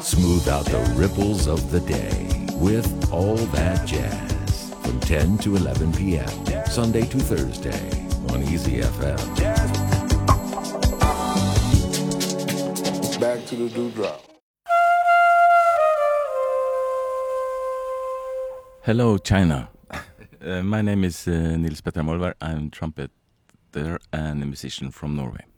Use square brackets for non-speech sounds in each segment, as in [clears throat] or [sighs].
Smooth out the ripples of the day with all that jazz from 10 to 11 p.m. Sunday to Thursday on Easy FM. Back to the dewdrop. Hello, China. Uh, my name is uh, Nils Petter Molvær. I'm trumpeter and a musician from Norway.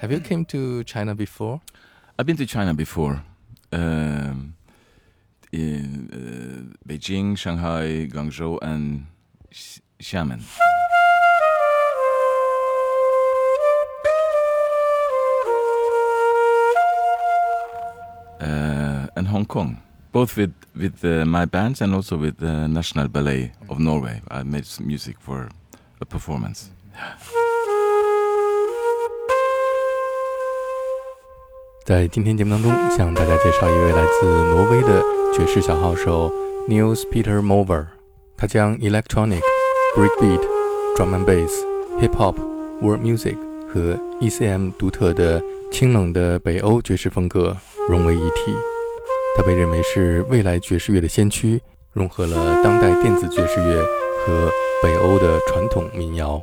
Have you came to China before? I've been to China before. Um, in uh, Beijing, Shanghai, Guangzhou, and X- Xiamen. Uh, and Hong Kong, both with with uh, my bands and also with the National Ballet of Norway. I made some music for a performance. 在今天节目当中，向大家介绍一位来自挪威的爵士小号手 Niels Peter Mover。他将 electronic、breakbeat、drum and bass、hip hop、world music 和 ECM 独特的清冷的北欧爵士风格融为一体。他被认为是未来爵士乐的先驱，融合了当代电子爵士乐和北欧的传统民谣。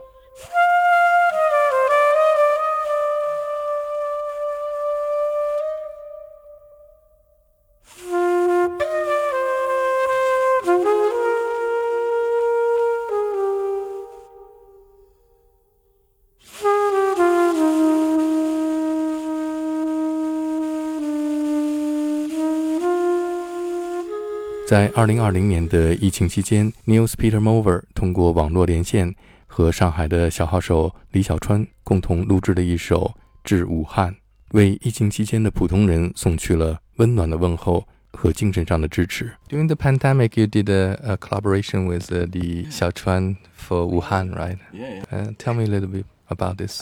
在2020年的疫情期间，Nils Petter Molvær 通过网络连线和上海的小号手李小川共同录制的一首《致武汉》，为疫情期间的普通人送去了温暖的问候。和精神上的支持。During the pandemic, you did a, a collaboration with uh, the Xiaochuan for Wuhan, right? Yeah. yeah. Uh, tell me a little bit about this.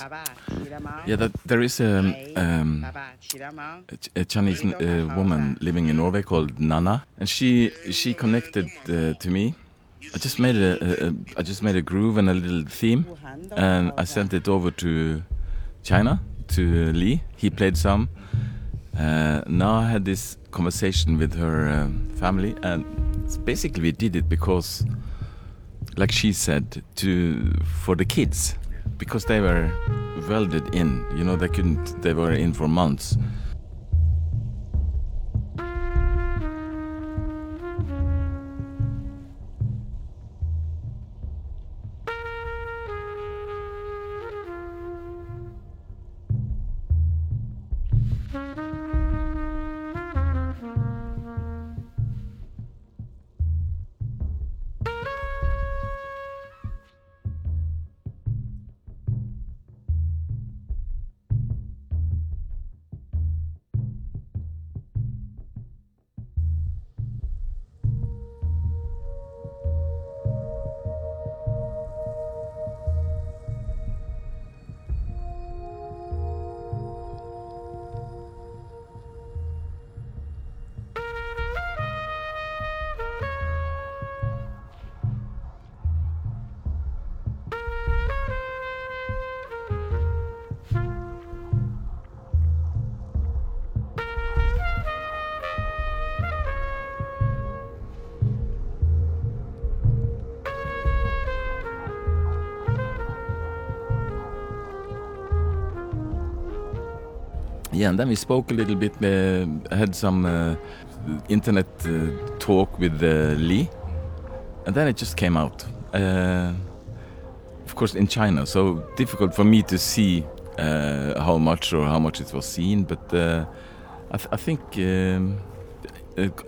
Yeah, that, there is a, um, a Chinese uh, woman living in Norway called Nana, and she she connected uh, to me. I just made a, a, a I just made a groove and a little theme, and I sent it over to China to Lee. He played some. Uh, now I had this conversation with her um, family, and basically we did it because, like she said, to for the kids, because they were welded in. You know, they couldn't. They were in for months. Yeah, and then we spoke a little bit. Uh, had some uh, internet uh, talk with uh, Lee, and then it just came out. Uh, of course, in China, so difficult for me to see uh, how much or how much it was seen. But I, th- I think, um,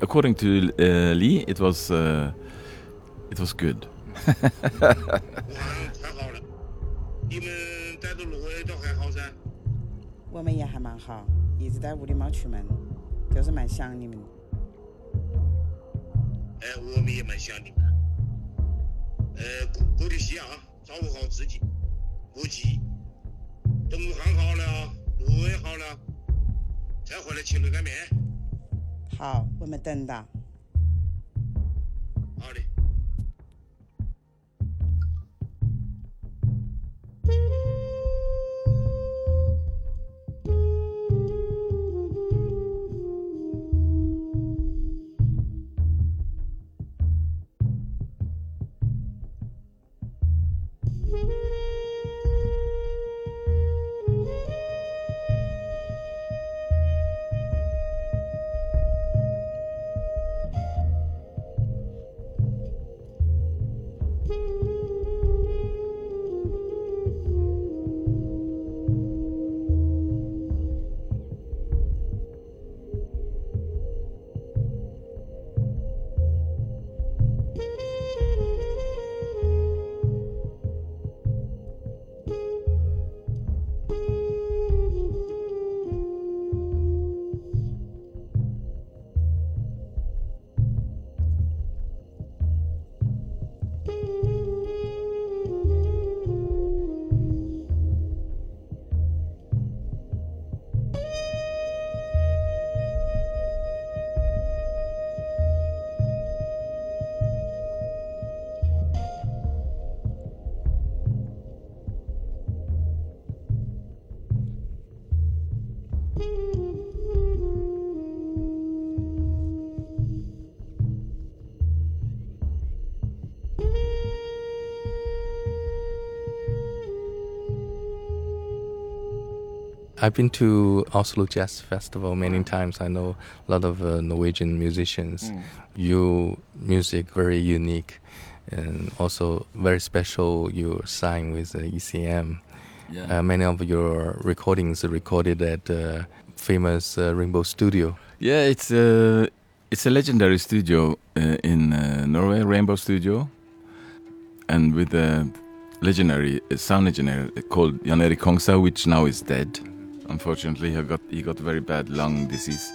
according to Lee, it was it was good. [laughs] 我们也还蛮好，一直在屋里没出门，就是蛮想你们的。哎，我们也蛮想你们。呃，过过得细啊，照顾好自己，不急。等武汉好了，路也好了，再回来吃热干面。好，我们等到。好的。I've been to Oslo Jazz Festival many times. I know a lot of uh, Norwegian musicians. Mm. Your music very unique, and also very special. You sign with uh, ECM. Yeah. Uh, many of your recordings are recorded at uh, famous uh, Rainbow Studio. Yeah, it's a it's a legendary studio uh, in uh, Norway, Rainbow Studio, and with a legendary uh, sound engineer called Jan Erik Kongshaug, which now is dead. Unfortunately, he got he got very bad lung disease.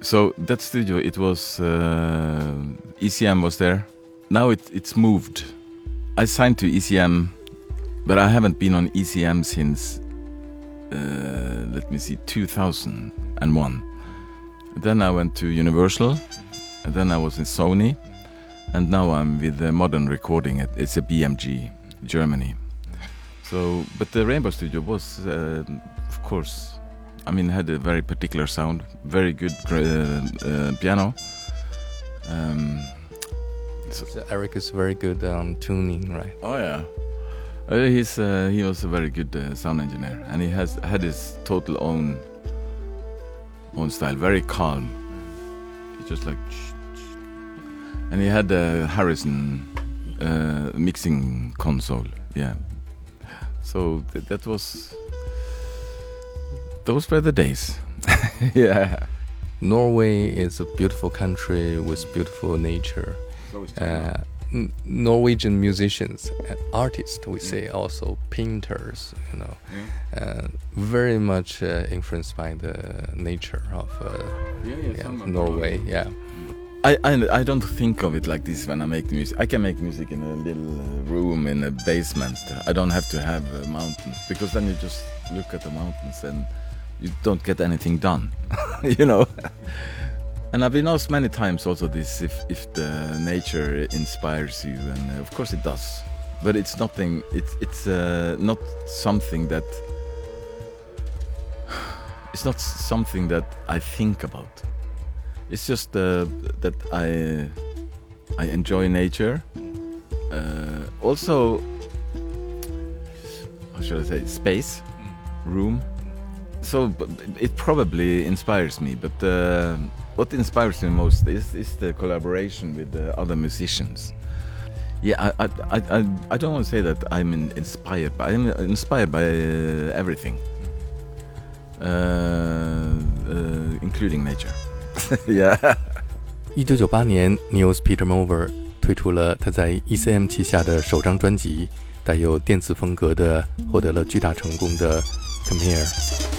So that studio, it was uh, ECM was there. Now it it's moved. I signed to ECM, but I haven't been on ECM since uh, let me see 2001. Then I went to Universal, and then I was in Sony, and now I'm with the Modern Recording. It- It's a BMG, Germany. So, but the Rainbow Studio was, uh, course, I mean, had a very particular sound, very good gra- uh, piano. Um, so, So Eric is very good on tuning, right? Oh yeah, uh, he's uh, he was a very good uh, sound engineer, and he has had his total own own style, very calm. He just like, and he had a Harrison uh, mixing console, yeah. So th- that was those were the days, [laughs] yeah. Norway is a beautiful country with beautiful nature. Uh, N- Norwegian musicians and artists, we say also painters, you know, uh, very much uh, influenced by the nature of uh, yeah, Norway. Yeah, I, I I don't think of it like this when I make music. I can make music in a little uh, room in a basement. I don't have to have uh, mountains because then you just look at the mountains and you don't get anything done, [laughs] you know. And I've been asked many times also this if if the nature inspires you, and uh, of course it does. But it's nothing. It's it's uh, not something that. [sighs] It's not something that I think about. It's just uh, that I I enjoy nature. Uh, also, how should I say, space, room so it probably inspires me, but uh, what inspires me most is, is the collaboration with the other musicians. Yeah, I, I, I, I don't want to say that I'm inspired, but I'm inspired by uh, everything, uh, uh, including nature. [laughs] yeah. 一九九八年，Nils Petter Molvær 推出了他在 ECM 旗下的首张专辑，带有电子风格的，获得了巨大成功的《Come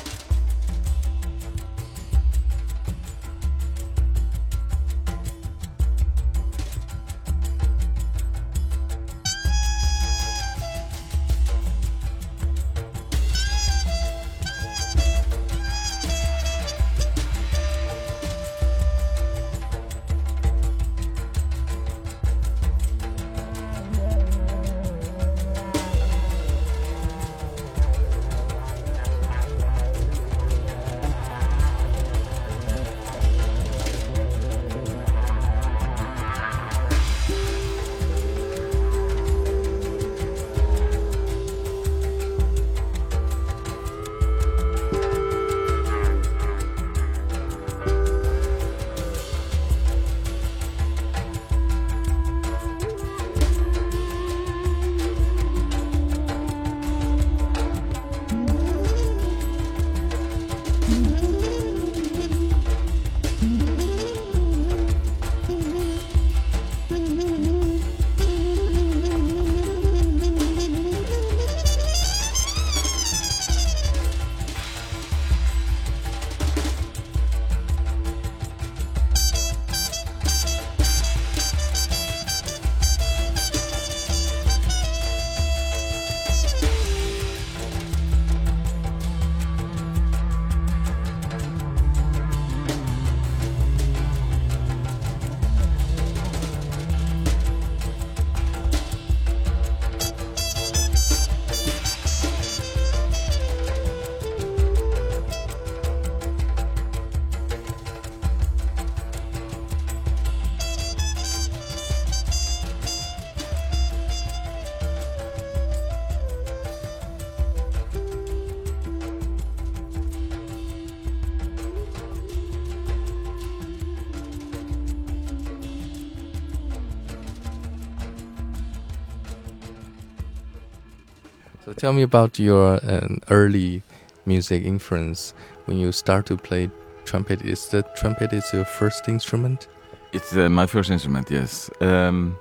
So tell me about your um, early music influence when you start to play trumpet. Is the trumpet is your first instrument? It's uh, my first instrument, yes. Um,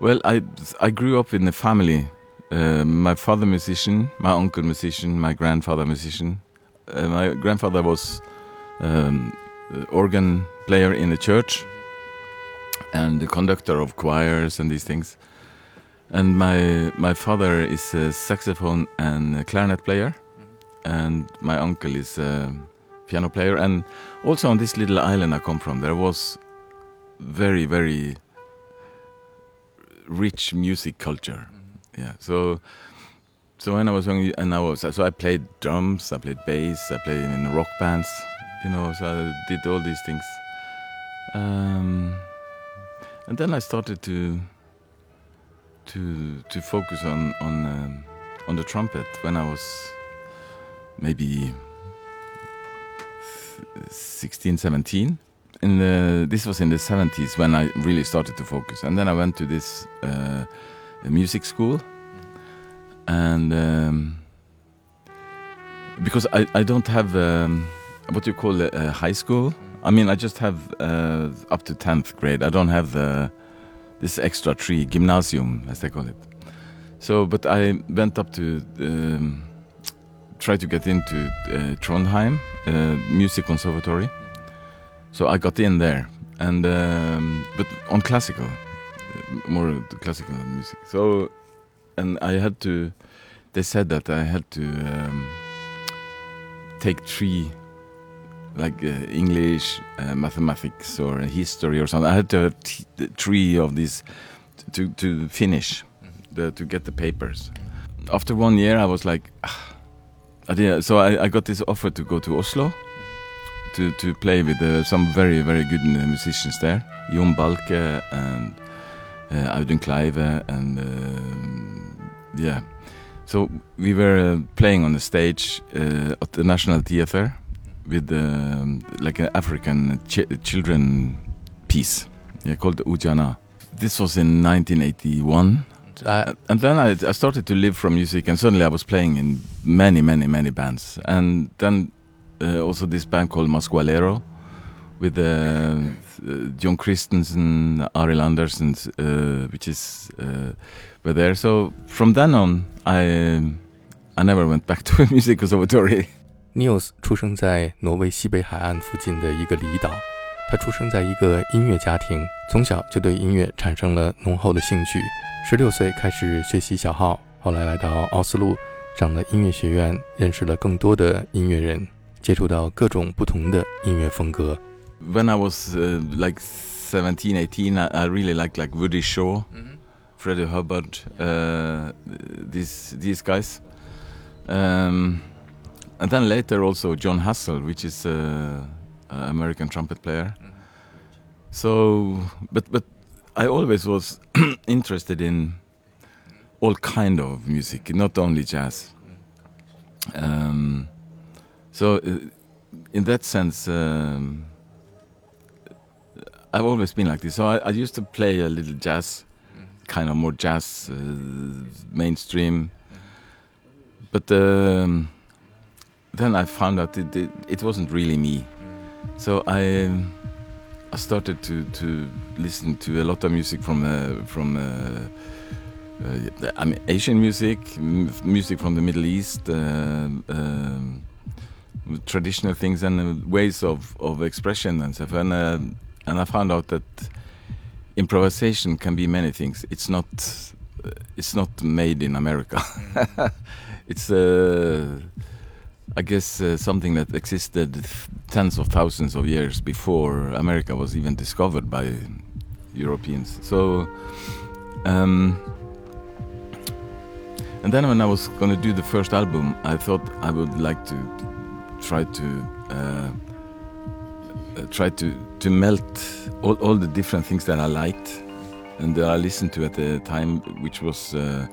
well, I I grew up in a family. Uh, my father musician, my uncle musician, my grandfather musician. Uh, my grandfather was um, organ player in the church and the conductor of choirs and these things. And my my father is a saxophone and clarinet player, and my uncle is a piano player. And also on this little island I come from, there was very very rich music culture. Yeah, so so when I was young, and I was so I played drums, I played bass, I played in rock bands, you know. So I did all these things, um, and then I started to to to focus on on um, on the trumpet when I was maybe 16, 17. In the, this was in the 70s when I really started to focus, and then I went to this uh, music school, and um, because I, I don't have um, what you call a, a, high school. I mean, I just have uh, up to 10th grade. I don't have the this extra tree, gymnasium, as they call it. So, but I went up to um, try to get into uh, Trondheim uh, Music Conservatory. So I got in there, and um, but on classical, more classical music. So, and I had to. They said that I had to um, take three, like uh, English, uh, mathematics, or history, or something. I had to have three of these to to finish, the, to get the papers. After one year, I was like. Ah, I did, so I, I, got this offer to go to Oslo to, to play with uh, some very, very good uh, musicians there. Jon Balke and uh, Audun Kleive and uh, yeah. So we were uh, playing on the stage at the National Theatre with um, like an African ch children piece yeah, called Ujana. This was in 1981 uh, and then I, I, started to live from music, and suddenly I was playing in many, many, many bands. And then uh, also this band called Masqualero with uh, uh Jon Christensen, Arild Andersen, uh, which is uh, were there. So from then on, I I never went back [laughs] to a music conservatory. Niels 出生在挪威西北海岸附近的一个离岛，他出生在一个音乐家庭，从小就对音乐产生了浓厚的兴趣。十六岁开始学习小号，后来来到奥斯陆，上了音乐学院，认识了更多的音乐人，接触到各种不同的音乐风格。When I was uh, like seventeen, eighteen, I, I really liked like Woody Shaw, mm -hmm. Freddie Hubbard, uh, these these guys, um, and then later also Jon Hassell, which is an American trumpet player. So, but but I always was [clears throat] interested in all kind of music, not only jazz. Um, so, uh, in that sense, um, I've always been like this. So I, I, used to play a little jazz, kind of more jazz, uh, mainstream. But um, then I found out it, it, it wasn't really me. So I. I started to to listen to a lot of music from uh, from uh, uh, I mean Asian music, music from the Middle East, uh, um, traditional things and uh, ways of, of expression and stuff. And uh, and I found out that improvisation can be many things. It's not it's not made in America. [laughs] It's I guess uh, something that existed tens of thousands of years before America was even discovered by Europeans. So, um, and then when I was going to do the first album, I thought I would like to try to uh, uh, try to to melt all, all the different things that I liked and that I listened to at the time, which was. Uh,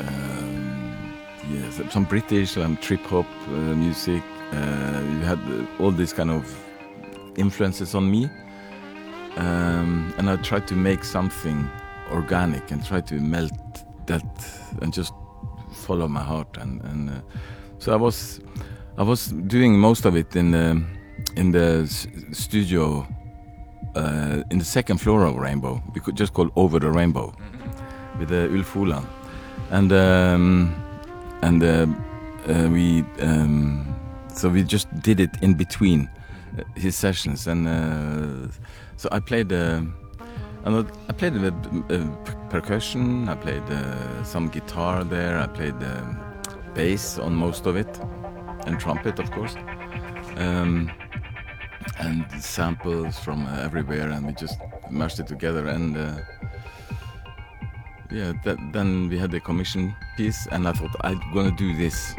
um, yes, some British um, trip hop uh, music. Uh, you had uh, all these kind of influences on me, um, and I tried to make something organic and try to melt that and just follow my heart, and and uh, so I was I was doing most of it in the in the studio uh, in the second floor of Rainbow. We could just call Over the Rainbow with uh, Ulf Holand, and um, and uh, uh, we um, so we just did it in between uh, his sessions, and so I played. I played uh, percussion. I played uh, some guitar there. I played um, bass on most of it, and trumpet, of course, um, and samples from everywhere. And we just mashed it together. And uh, yeah, that, then we had the commission piece, and I thought I'm gonna do this.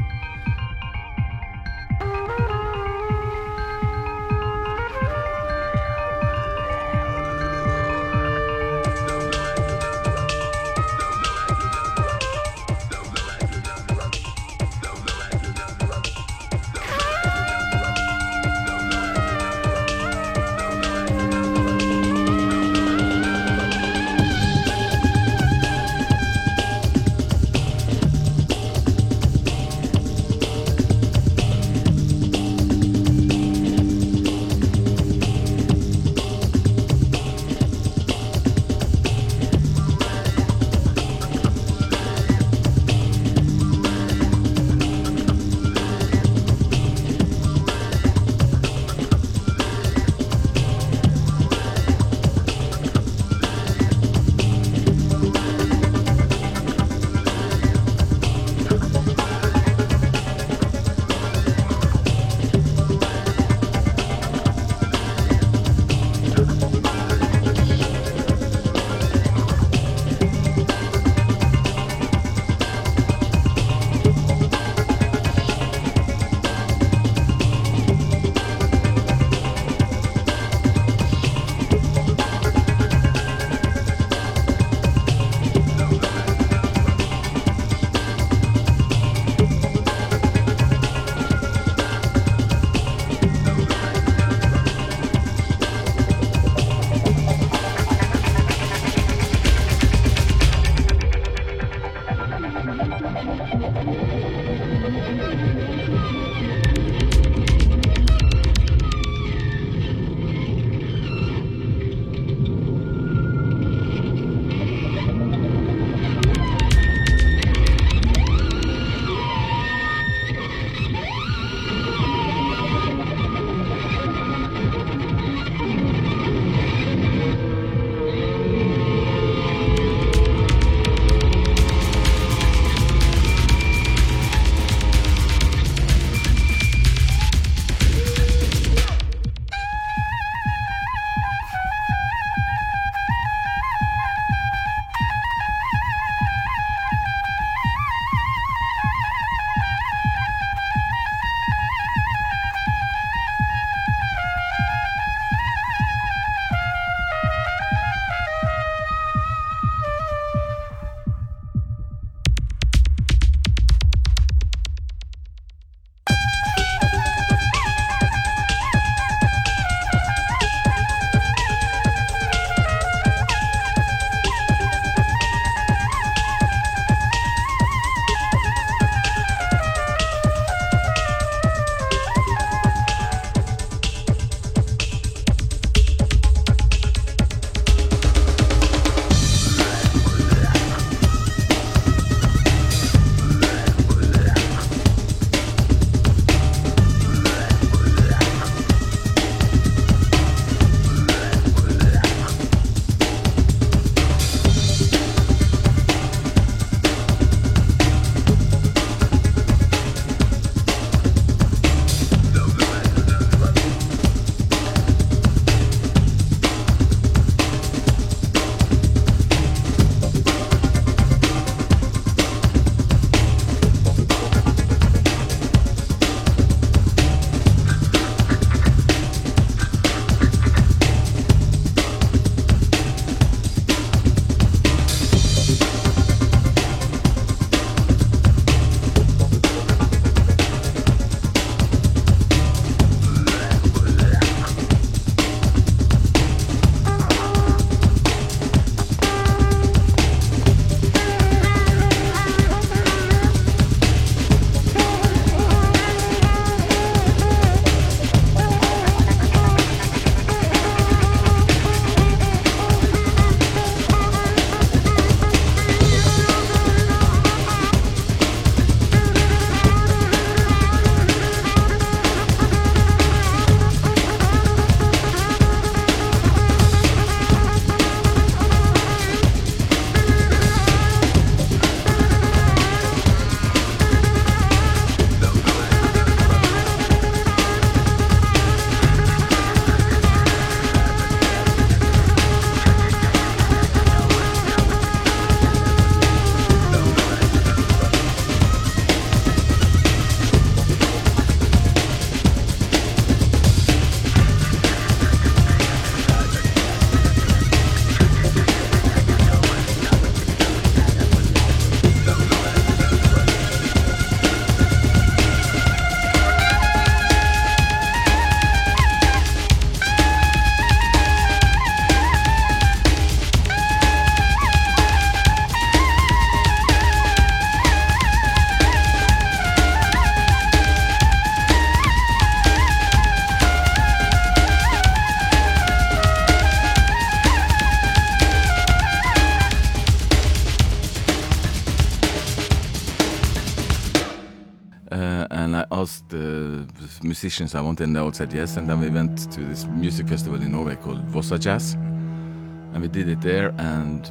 and I asked the musicians I wanted, and they all said yes. And then we went to this music festival in Norway called Vossa Jazz, and we did it there. And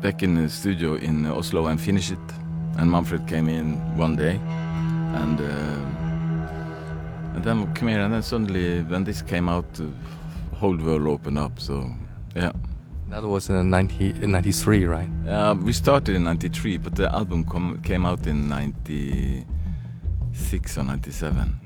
back in the studio in Oslo and finished it. And Manfred came in one day, and uh, and then came here. And then suddenly, when this came out, the whole world opened up. So, yeah. That was in 1993, right? Uh, we started in 93, but the album came out in 90. 697